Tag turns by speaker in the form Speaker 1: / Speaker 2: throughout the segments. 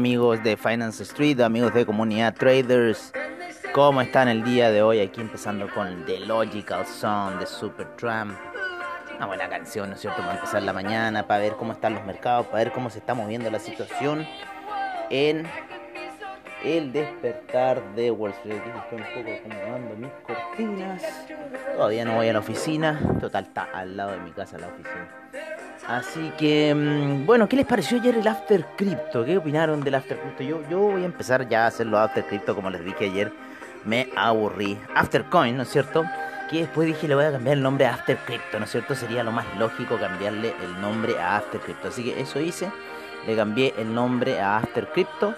Speaker 1: Amigos de Finance Street, amigos de Comunidad Traders. ¿Cómo están el día de hoy? Aquí empezando con The Logical Song de Supertramp. Una buena canción, ¿no es cierto? Para empezar la mañana, para ver cómo están los mercados, para ver cómo se está moviendo la situación en el despertar de Wall Street. Aquí estoy un poco acomodando mis cortinas. Todavía no voy a la oficina. Total, está al lado de mi casa la oficina. Así que, mm, bueno, ¿qué les pareció ayer el After Crypto? ¿Qué opinaron del After Crypto? Yo, yo voy a empezar ya a hacer los After Crypto, como les dije ayer. Me aburrí. After Coin, ¿no es cierto? Que después dije le voy a cambiar el nombre a After Crypto, ¿no es cierto? Sería lo más lógico cambiarle el nombre a After Crypto. Así que eso hice. Le cambié el nombre a After Crypto.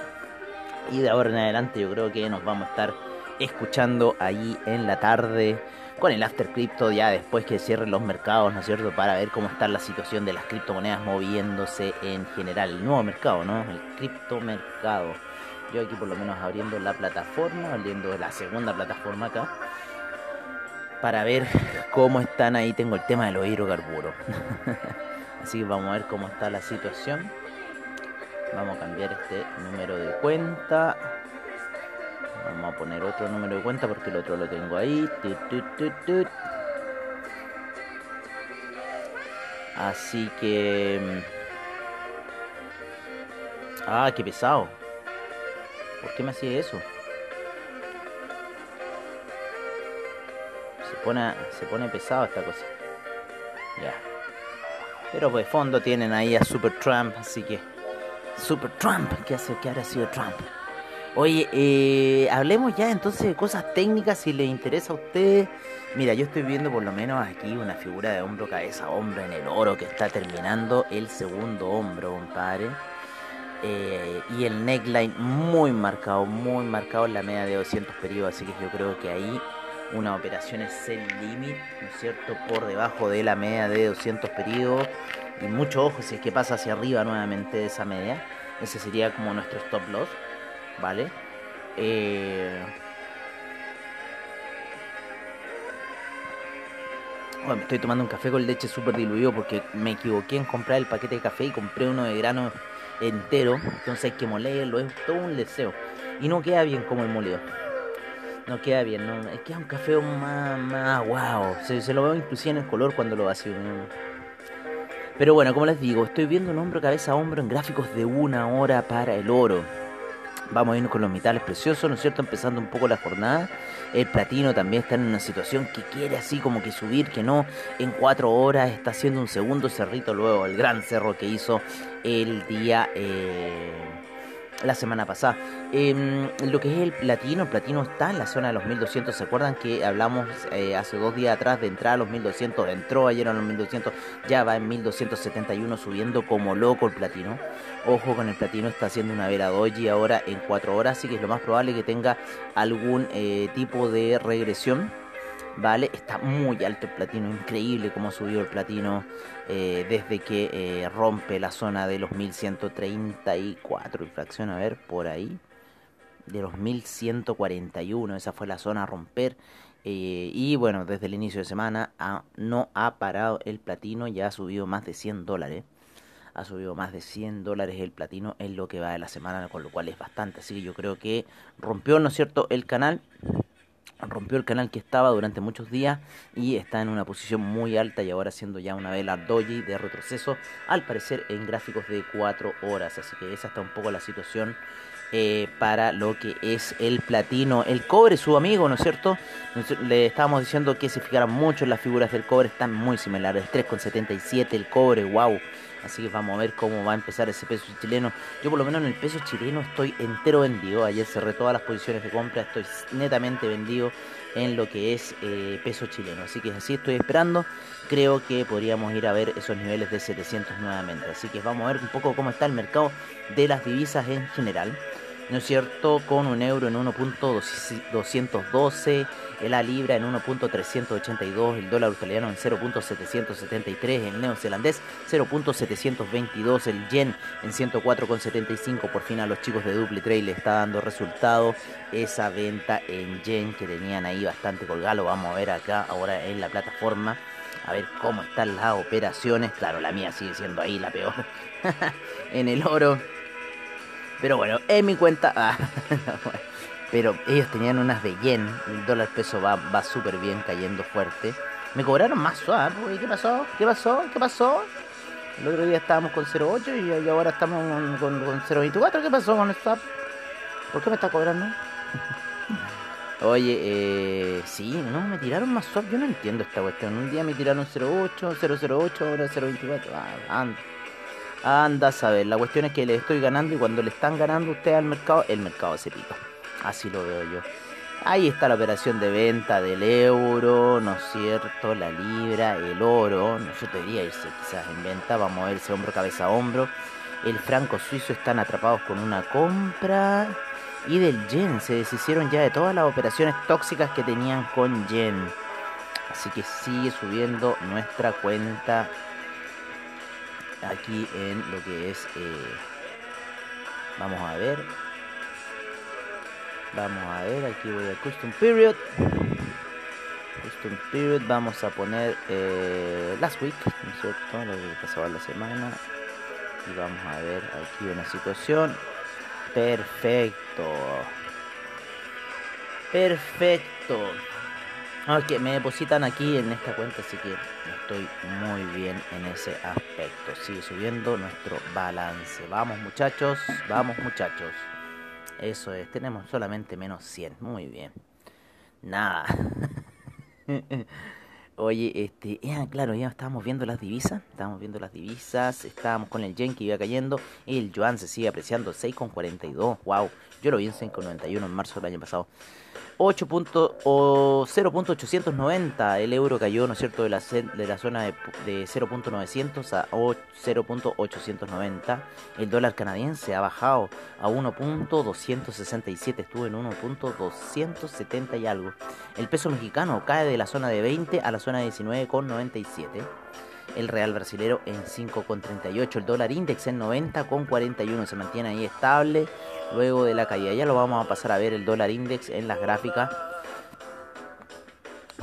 Speaker 1: Y de ahora en adelante yo creo que nos vamos a estar escuchando ahí en la tarde con el After Crypto ya después que cierren los mercados, ¿no es cierto? Para ver cómo está la situación de las criptomonedas moviéndose en general. El nuevo mercado, ¿no? El criptomercado. Yo aquí por lo menos abriendo la plataforma, abriendo la segunda plataforma acá. Para ver cómo están ahí. Tengo el tema de los hidrocarburos. Así que vamos a ver cómo está la situación. Vamos a cambiar este número de cuenta. Vamos a poner otro número de cuenta porque el otro lo tengo ahí. Así que... mm, Ah, qué pesado. ¿Por qué me hacía eso? Se pone, se pone pesado esta cosa. Ya. Pero pues fondo tienen ahí a Super Trump, así que... Super Trump, ¿qué hace? ¿Qué habrá sido Trump? Oye, eh, hablemos ya entonces de cosas técnicas si les interesa a ustedes. Mira, yo estoy viendo por lo menos aquí una figura de hombro, cabeza, hombro en el oro que está terminando el segundo hombro, compadre. Eh, y el neckline muy marcado, muy marcado en la media de 200 periodos. Así que yo creo que ahí una operación es el limit, ¿no es cierto? Por debajo de la media de 200 periodos. Y mucho ojo si es que pasa hacia arriba nuevamente de esa media. Ese sería como nuestro stop loss, ¿vale? Eh, Bueno, me estoy tomando un café con leche súper diluido porque me equivoqué en comprar el paquete de café y compré uno de grano entero. Entonces hay que molerlo, es todo un deseo. Y no queda bien como el molido. No queda bien, no, es que es un café más, más. Se, se lo veo inclusive en el color cuando lo vacío. Pero bueno, como les digo, estoy viendo un hombro, cabeza a hombro en gráficos de una hora para el oro. Vamos a irnos con los metales preciosos, ¿no es cierto? Empezando un poco la jornada. El platino también está en una situación que quiere así como que subir, que no. En cuatro horas está haciendo un segundo cerrito luego, el gran cerro que hizo el día... eh, la semana pasada. Em, lo que es el platino, platino está en la zona de los 1200. ¿Se acuerdan que hablamos eh, hace dos días atrás de entrar a los 1200? Entró ayer a los 1200, ya va en 1271 subiendo como loco el platino. Ojo con el platino, está haciendo una vela doji ahora en 4 horas, así que es lo más probable que tenga algún eh, tipo de regresión. ¿Vale? Está muy alto el platino, increíble cómo subió el platino eh, desde que eh, rompe la zona de los 1134 infracción, a ver, por ahí, de los 1141, esa fue la zona a romper. eh, y bueno, desde el inicio de semana no ha parado el platino, ya ha subido más de 100 dólares. Ha subido más de 100 dólares el platino en lo que va de la semana, con lo cual es bastante. Así que yo creo que rompió, ¿no es cierto?, el canal rompió el canal que estaba durante muchos días y está en una posición muy alta y ahora siendo ya una vela doji de retroceso, al parecer en gráficos de 4 horas. Así que esa está un poco la situación eh, para lo que es el platino. El cobre, su amigo, ¿no es cierto? Le estábamos diciendo que se fijaran mucho en las figuras del cobre, están muy similares. 3,77 el cobre, wow. Así que vamos a ver cómo va a empezar ese peso chileno. Yo por lo menos en el peso chileno estoy entero vendido. Ayer cerré todas las posiciones de compra. Estoy netamente vendido en lo que es eh, peso chileno. Así que así estoy esperando. Creo que podríamos ir a ver esos niveles de 700 nuevamente. Así que vamos a ver un poco cómo está el mercado de las divisas en general. ¿No es cierto? Con un euro en 1.212, la libra en 1.382, el dólar australiano en 0.773, el neozelandés 0.722, el yen en 104.75. Por fin a los chicos de Duple Trade le está dando resultado esa venta en yen que tenían ahí bastante colgado. vamos a ver acá ahora en la plataforma. A ver cómo están las operaciones. Claro, la mía sigue siendo ahí la peor. en el oro pero bueno, en mi cuenta. Ah, pero ellos tenían unas de yen. El dólar peso va, va súper bien, cayendo fuerte. Me cobraron más swap, ¿Qué pasó? ¿Qué pasó? ¿Qué pasó? El otro día estábamos con 0.8 y, ahora estamos con, con, 0.24. ¿Qué pasó con el swap? ¿Por qué me está cobrando? Oye, eh, sí, no, me tiraron más swap. Yo no entiendo esta cuestión. Un día me tiraron 0.8, 0.08, ahora 0.24. Ah, anda. Anda a saber, la cuestión es que le estoy ganando y cuando le están ganando usted al mercado, el mercado se pica. Así lo veo yo. Ahí está la operación de venta del euro, ¿no es cierto? La libra, el oro, no yo debería irse quizás en venta, vamos a ver ese hombro cabeza a hombro. El franco suizo están atrapados con una compra. Y del yen, se deshicieron ya de todas las operaciones tóxicas que tenían con yen. Así que sigue subiendo nuestra cuenta aquí en lo que es eh, vamos a ver. Vamos a ver aquí voy a custom period. Custom period vamos a poner eh, last week ¿no es cierto? lo que pasaba la semana. Y vamos a ver aquí una situación. Perfecto. Perfecto Ok, me depositan aquí en esta cuenta, así que estoy muy bien en ese aspecto. Sigue subiendo nuestro balance. Vamos muchachos, vamos muchachos. Eso es, tenemos solamente menos 100. Muy bien. Nada. Oye, este, claro, ya estábamos viendo las divisas, estábamos viendo las divisas, estábamos con el yen que iba cayendo, el yuan se sigue apreciando 6,42, wow, yo lo vi en 5,91 en marzo del año pasado. 0.890 el euro cayó, ¿no es cierto?, de la, de la zona de, de 0.900 a 0.890. El dólar canadiense ha bajado a 1.267, estuvo en 1.270 y algo. El peso mexicano cae de la zona de 20 a la zona de 19,97 el real brasilero en 5,38, el dólar index en 90,41, se mantiene ahí estable luego de la caída. Ya lo vamos a pasar a ver el dólar index en las gráficas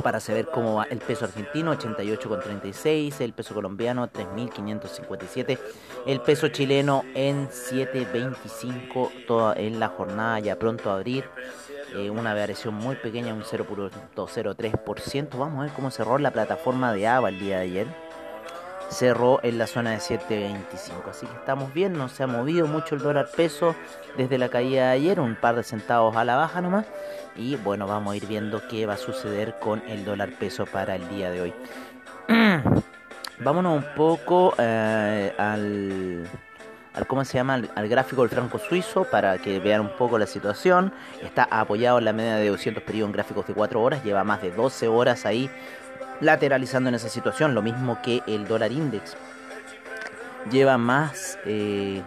Speaker 1: para saber cómo va el peso argentino 88,36, el peso colombiano 3.557, el peso chileno en 7.25 toda en la jornada ya pronto a abrir. Eh, una variación muy pequeña, un 0.03%. Vamos a ver cómo cerró la plataforma de AVA el día de ayer cerró en la zona de 7.25. Así que estamos bien, no se ha movido mucho el dólar peso desde la caída de ayer, un par de centavos a la baja nomás. Y bueno, vamos a ir viendo qué va a suceder con el dólar peso para el día de hoy. Vámonos un poco eh, al, al, ¿cómo se llama? Al, gráfico del franco suizo para que vean un poco la situación. Está apoyado en la media de 200 periodos en gráficos de 4 horas, lleva más de 12 horas ahí lateralizando en esa situación, lo mismo que el dólar index. Lleva más, eh,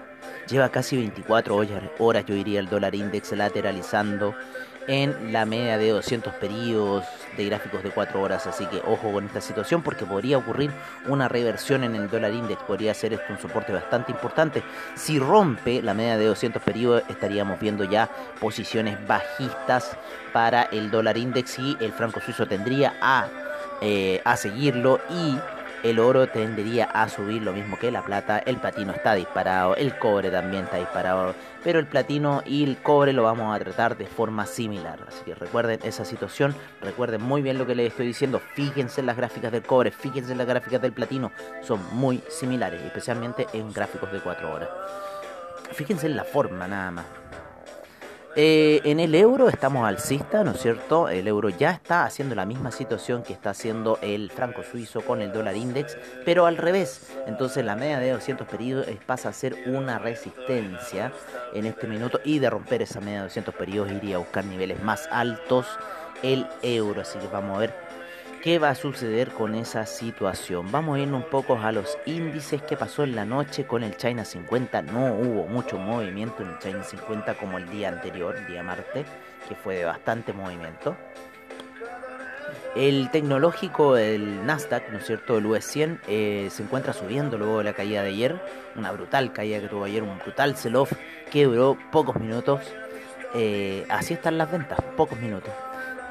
Speaker 1: lleva casi 24 horas, yo diría, el dólar index lateralizando en la media de 200 periodos de gráficos de 4 horas. Así que ojo con esta situación porque podría ocurrir una reversión en el dólar index. Podría ser esto un soporte bastante importante. Si rompe la media de 200 periodos estaríamos viendo ya posiciones bajistas para el dólar index y el franco suizo tendría a eh, a seguirlo y el oro tendería a subir lo mismo que la plata, el platino está disparado, el cobre también está disparado, pero el platino y el cobre lo vamos a tratar de forma similar. Así que recuerden esa situación, recuerden muy bien lo que les estoy diciendo, fíjense en las gráficas del cobre, fíjense en las gráficas del platino, son muy similares, especialmente en gráficos de 4 horas. Fíjense en la forma nada más. Eh, en el euro estamos alcista, ¿no es cierto? El euro ya está haciendo la misma situación que está haciendo el franco suizo con el dólar index, pero al revés. Entonces la media de 200 periodos pasa a ser una resistencia en este minuto y de romper esa media de 200 periodos iría a buscar niveles más altos el euro. Así que vamos a ver qué va a suceder con esa situación. Vamos a ir un poco a los índices que pasó en la noche con el China 50. No hubo mucho movimiento en el China 50 como el día anterior, el día martes, que fue de bastante movimiento. El tecnológico, el Nasdaq, ¿no es cierto? El US 100 eh, se encuentra subiendo luego de la caída de ayer. Una brutal caída que tuvo ayer, un brutal sell-off que duró pocos minutos. Eh, así están las ventas, pocos minutos.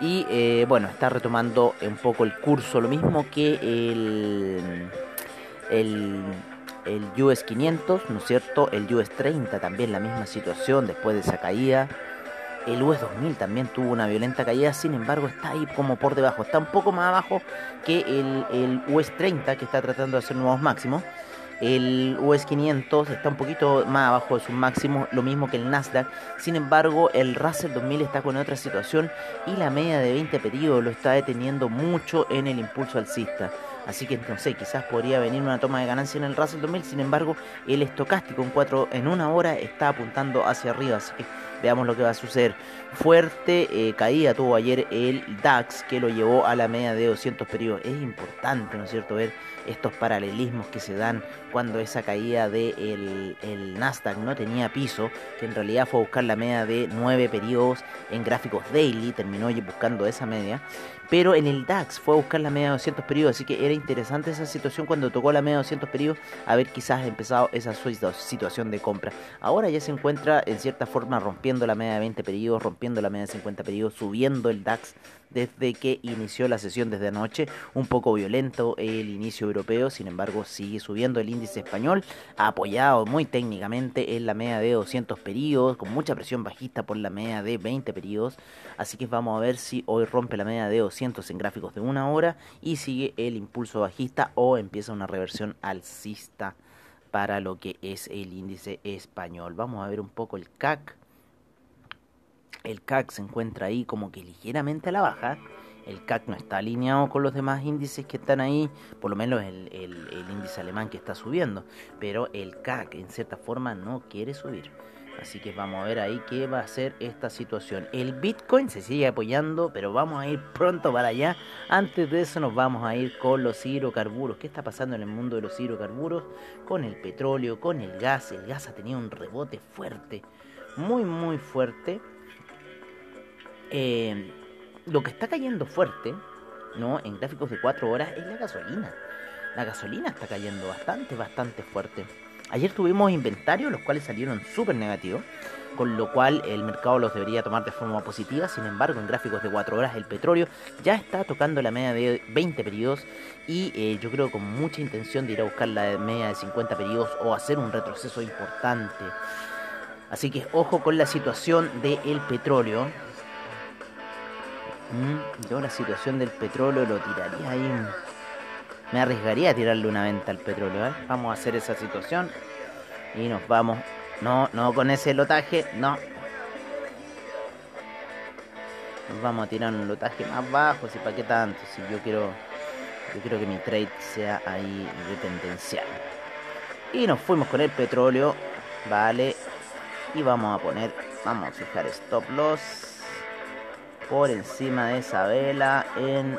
Speaker 1: Y eh, bueno, está retomando un poco el curso, lo mismo que el, el, el US 500, ¿no es cierto? El US 30 también la misma situación después de esa caída. El US 2000 también tuvo una violenta caída, sin embargo está ahí como por debajo, está un poco más abajo que el, el US 30 que está tratando de hacer nuevos máximos. El US 500 está un poquito más abajo de su máximo, lo mismo que el Nasdaq. Sin embargo, el Russell 2000 está con otra situación y la media de 20 periodos lo está deteniendo mucho en el impulso alcista. Así que sé, quizás podría venir una toma de ganancia en el Russell 2000. Sin embargo, el estocástico en 4 en una hora está apuntando hacia arriba. Así que veamos lo que va a suceder. Fuerte eh, caída tuvo ayer el DAX que lo llevó a la media de 200 periodos. Es importante, ¿no es cierto?, ver estos paralelismos que se dan cuando esa caída del de el Nasdaq no tenía piso, que en realidad fue a buscar la media de 9 periodos en gráficos daily, terminó buscando esa media, pero en el DAX fue a buscar la media de 200 periodos, así que era interesante esa situación cuando tocó la media de 200 periodos, haber quizás empezado esa situación de compra. Ahora ya se encuentra en cierta forma rompiendo la media de 20 periodos, rompiendo la media de 50 periodos, subiendo el DAX desde que inició la sesión desde anoche. Un poco violento el inicio europeo, sin embargo sigue subiendo el índice español, apoyado muy técnicamente en la media de 200 periodos, con mucha presión bajista por la media de 20 periodos. Así que vamos a ver si hoy rompe la media de 200 en gráficos de una hora y sigue el impulso bajista o empieza una reversión alcista para lo que es el índice español. Vamos a ver un poco el CAC el CAC se encuentra ahí como que ligeramente a la baja. El CAC no está alineado con los demás índices que están ahí, por lo menos el, índice alemán que está subiendo. Pero el CAC en cierta forma no quiere subir. Así que vamos a ver ahí qué va a ser esta situación. El Bitcoin se sigue apoyando, pero vamos a ir pronto para allá. Antes de eso nos vamos a ir con los hidrocarburos. ¿Qué está pasando en el mundo de los hidrocarburos? Con el petróleo, con el gas. El gas ha tenido un rebote fuerte, muy muy fuerte. Eh, lo que está cayendo fuerte, ¿no? En gráficos de 4 horas es la gasolina. La gasolina está cayendo bastante, bastante fuerte. Ayer tuvimos inventarios, los cuales salieron súper negativos, con lo cual el mercado los debería tomar de forma positiva. Sin embargo, en gráficos de 4 horas, el petróleo ya está tocando la media de 20 periodos y eh, yo creo con mucha intención de ir a buscar la media de 50 periodos o hacer un retroceso importante. Así que ojo con la situación del petróleo. Mm, yo la situación del petróleo lo tiraría ahí. Me arriesgaría a tirarle una venta al petróleo. ¿eh? Vamos a hacer esa situación. Y nos vamos. No, no con ese lotaje. No. Nos vamos a tirar un lotaje más bajo. Si para qué tanto. Si yo quiero. Yo quiero que mi trade sea ahí de tendencial. Y nos fuimos con el petróleo. Vale. Y vamos a poner. Vamos a fijar stop loss por encima de esa vela en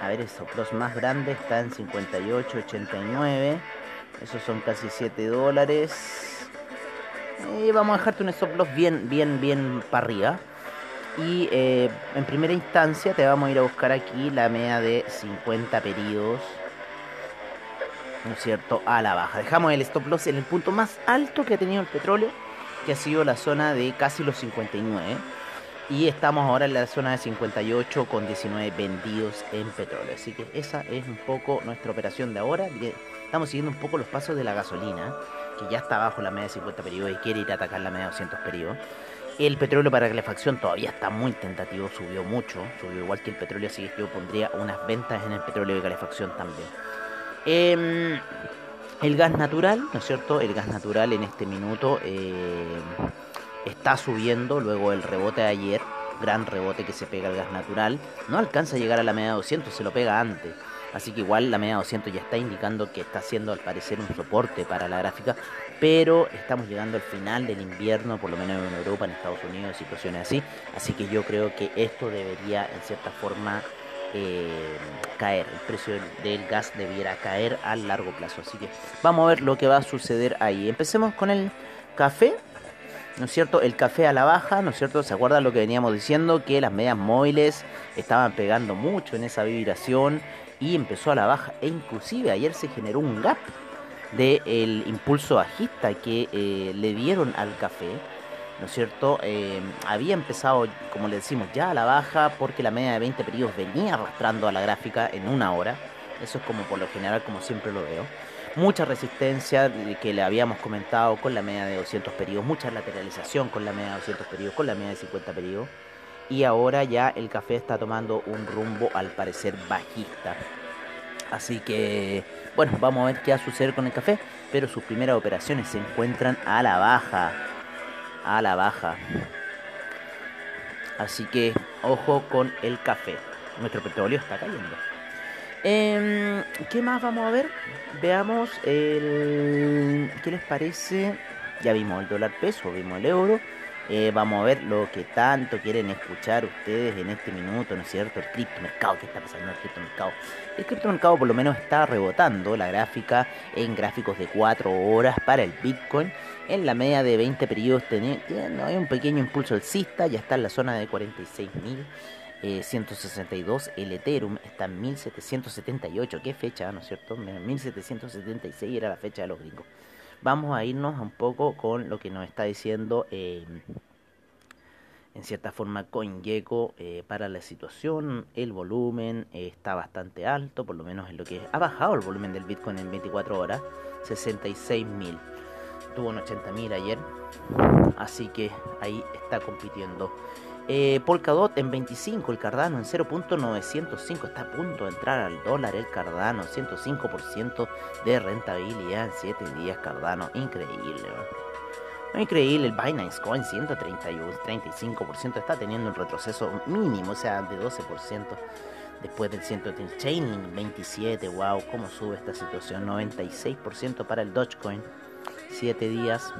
Speaker 1: a ver eso los más grandes está en 58.89 esos son casi 7 dólares. Y vamos a dejarte un stop loss bien bien bien para arriba. Y eh, en primera instancia te vamos a ir a buscar aquí la media de 50 periodos ¿no es cierto? a la baja. Dejamos el stop loss en el punto más alto que ha tenido el petróleo que ha sido la zona de casi los 59 Y estamos ahora en la zona de 58 con 19 vendidos en petróleo. Así que esa es un poco nuestra operación de ahora. Estamos siguiendo un poco los pasos de la gasolina, que ya está bajo la media de 50 periodos y quiere ir a atacar la media de 200 periodos. El petróleo para calefacción todavía está muy tentativo, subió mucho, subió igual que el petróleo, así que yo pondría unas ventas en el petróleo de calefacción también. Em, el gas natural, ¿no es cierto? El gas natural en este minuto eh, está subiendo luego del rebote de ayer, gran rebote que se pega al gas natural. No alcanza a llegar a la media de 200, se lo pega antes. Así que igual la media de 200 ya está indicando que está haciendo al parecer un soporte para la gráfica, pero estamos llegando al final del invierno, por lo menos en Europa, en Estados Unidos, situaciones así. Así que yo creo que esto debería en cierta forma eh, caer, el precio del, gas debiera caer a largo plazo. Así que vamos a ver lo que va a suceder ahí. Empecemos con el café. ¿No es cierto? El café a la baja, ¿no es cierto? ¿Se acuerdan lo que veníamos diciendo? Que las medias móviles estaban pegando mucho en esa vibración y empezó a la baja. E inclusive ayer se generó un gap del impulso bajista que eh, le dieron al café, ¿no es cierto? Eh, había empezado, como le decimos, ya a la baja porque la media de 20 periodos venía arrastrando a la gráfica en una hora. Eso es como por lo general, como siempre lo veo. Mucha resistencia que le habíamos comentado con la media de 200 periodos, mucha lateralización con la media de 200 periodos, con la media de 50 periodos. Y ahora ya el café está tomando un rumbo al parecer bajista. Así que, bueno, vamos a ver qué va a suceder con el café. Pero sus primeras operaciones se encuentran a la baja. A la baja. Así que, ojo con el café. Nuestro petróleo está cayendo. Em, ¿Qué más vamos a ver? Veamos el... ¿Qué les parece? Ya vimos el dólar peso, vimos el euro. Eh, vamos a ver lo que tanto quieren escuchar ustedes en este minuto, ¿no es cierto? El criptomercado, ¿qué está pasando en el criptomercado? El criptomercado por lo menos está rebotando la gráfica en gráficos de 4 horas para el Bitcoin. En la media de 20 periodos tiene, hay un pequeño impulso alcista, ya está en la zona de 46.162. el Ethereum está en 1778. ¿Qué fecha, no es cierto? 1776 era la fecha de los gringos vamos a irnos un poco con lo que nos está diciendo eh, en cierta forma CoinGecko eh, para la situación. El volumen eh, está bastante alto, por lo menos en lo que ha bajado el volumen del Bitcoin en 24 horas, 66.000. Tuvo un 80.000 ayer, así que ahí está compitiendo eh, Polkadot en 25, el Cardano en 0.905, está a punto de entrar al dólar el Cardano, 105% de rentabilidad en 7 días Cardano, increíble. Increíble, el Binance Coin 131, 35% está teniendo un retroceso mínimo, o sea, de 12% después del 130 Chaining 27, wow, cómo sube esta situación, 96% para el Dogecoin, 7 días.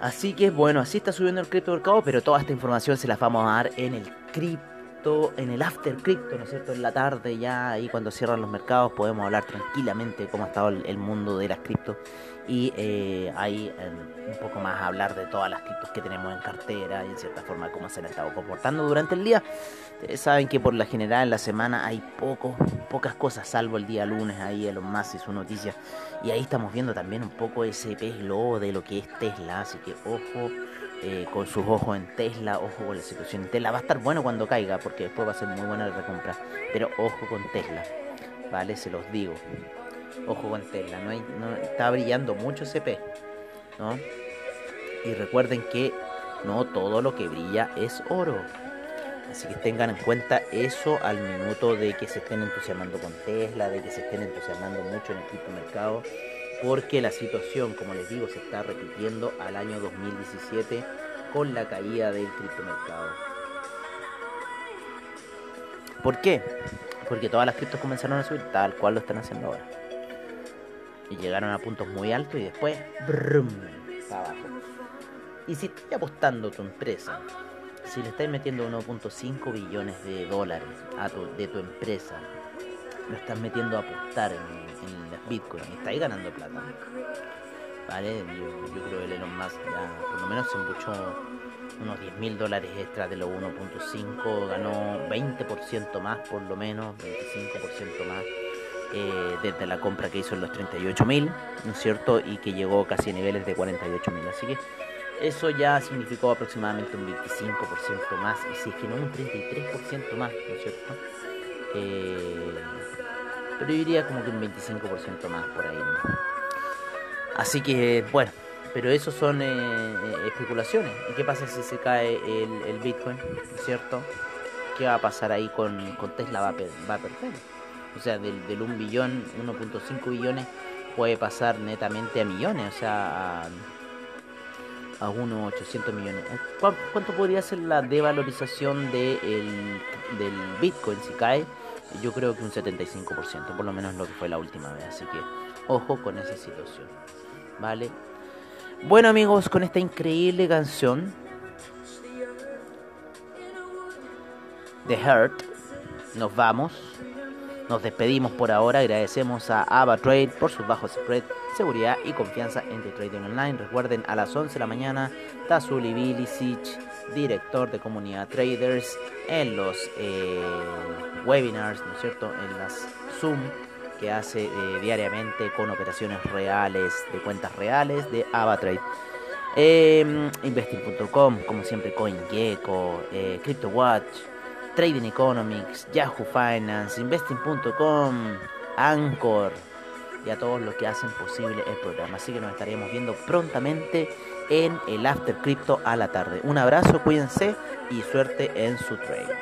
Speaker 1: Así que bueno, así está subiendo el cripto mercado, pero toda esta información se la vamos a dar en el cripto, en el after cripto, ¿no es cierto? En la tarde ya, ahí cuando cierran los mercados podemos hablar tranquilamente cómo ha estado el, mundo de las criptos y eh, ahí un poco más hablar de todas las criptos que tenemos en cartera y en cierta forma cómo se han estado comportando durante el día. Ustedes saben que por la general en la semana hay poco, pocas cosas, salvo el día lunes ahí Elon Musk y su noticia. Y ahí estamos viendo también un poco ese pez lobo de lo que es Tesla, así que ojo eh, con sus ojos en Tesla, ojo con la situación en Tesla. Va a estar bueno cuando caiga porque después va a ser muy buena la recompra, pero ojo con Tesla, ¿vale? Se los digo. Ojo con Tesla, no, hay, no está brillando mucho ese pez, ¿no? Y recuerden que no todo lo que brilla es oro. Así que tengan en cuenta eso al minuto de que se estén entusiasmando con Tesla, de que se estén entusiasmando mucho en el criptomercado, porque la situación, como les digo, se está repitiendo al año 2017 con la caída del criptomercado. ¿Por qué? Porque todas las criptos comenzaron a subir tal cual lo están haciendo ahora. Y llegaron a puntos muy altos y después, brum, para abajo. Y si estás apostando tu empresa, si le estás metiendo 1.5 billones de dólares a tu, de tu empresa, lo estás metiendo a apostar en, en las bitcoins y estáis ganando plata. ¿Vale? Yo, creo que el Elon Musk ya por lo menos se embuchó unos 10 mil dólares extra de los 1.5, ganó 20% más por lo menos, 25% más. Eh, desde la compra que hizo en los 38 mil, ¿no es cierto? Y que llegó casi a niveles de 48 mil. Así que Eso ya significó aproximadamente un 25% más, y si es que no un 33% más, ¿no es cierto? Eh, pero yo diría como que un 25% más por ahí. ¿no? Así que, bueno, pero eso son eh, eh, especulaciones. ¿Y qué pasa si se cae el, el Bitcoin? ¿No es cierto? ¿Qué va a pasar ahí con, con Tesla? Va a, va a perder. O sea, del, del 1 billón, 1.5 billones puede pasar netamente a millones, o sea, a unos 800 millones. ¿Cu- ¿Cuánto podría ser la devalorización de el- del Bitcoin si cae? Yo creo que un 75%, por lo menos lo que fue la última vez. Así que ojo con esa situación. ¿Vale? Bueno amigos, con esta increíble canción de Hurt, nos vamos. Nos despedimos por ahora. Agradecemos a AvaTrade por sus bajos spread, seguridad y confianza en the trading online. Recuerden, a las 11 de la mañana, Tazuli Bilicic, director de comunidad traders, en los eh, webinars, ¿no es cierto? En las Zoom que hace eh, diariamente con operaciones reales, de cuentas reales de AvaTrade. Eh, investing.com, como siempre, CoinGecko, eh, CryptoWatch, Trading Economics, Yahoo Finance, Investing.com, Anchor y a todos los que hacen posible el programa. Así que nos estaremos viendo prontamente en el After Crypto a la tarde. Un abrazo, cuídense y suerte en su trade.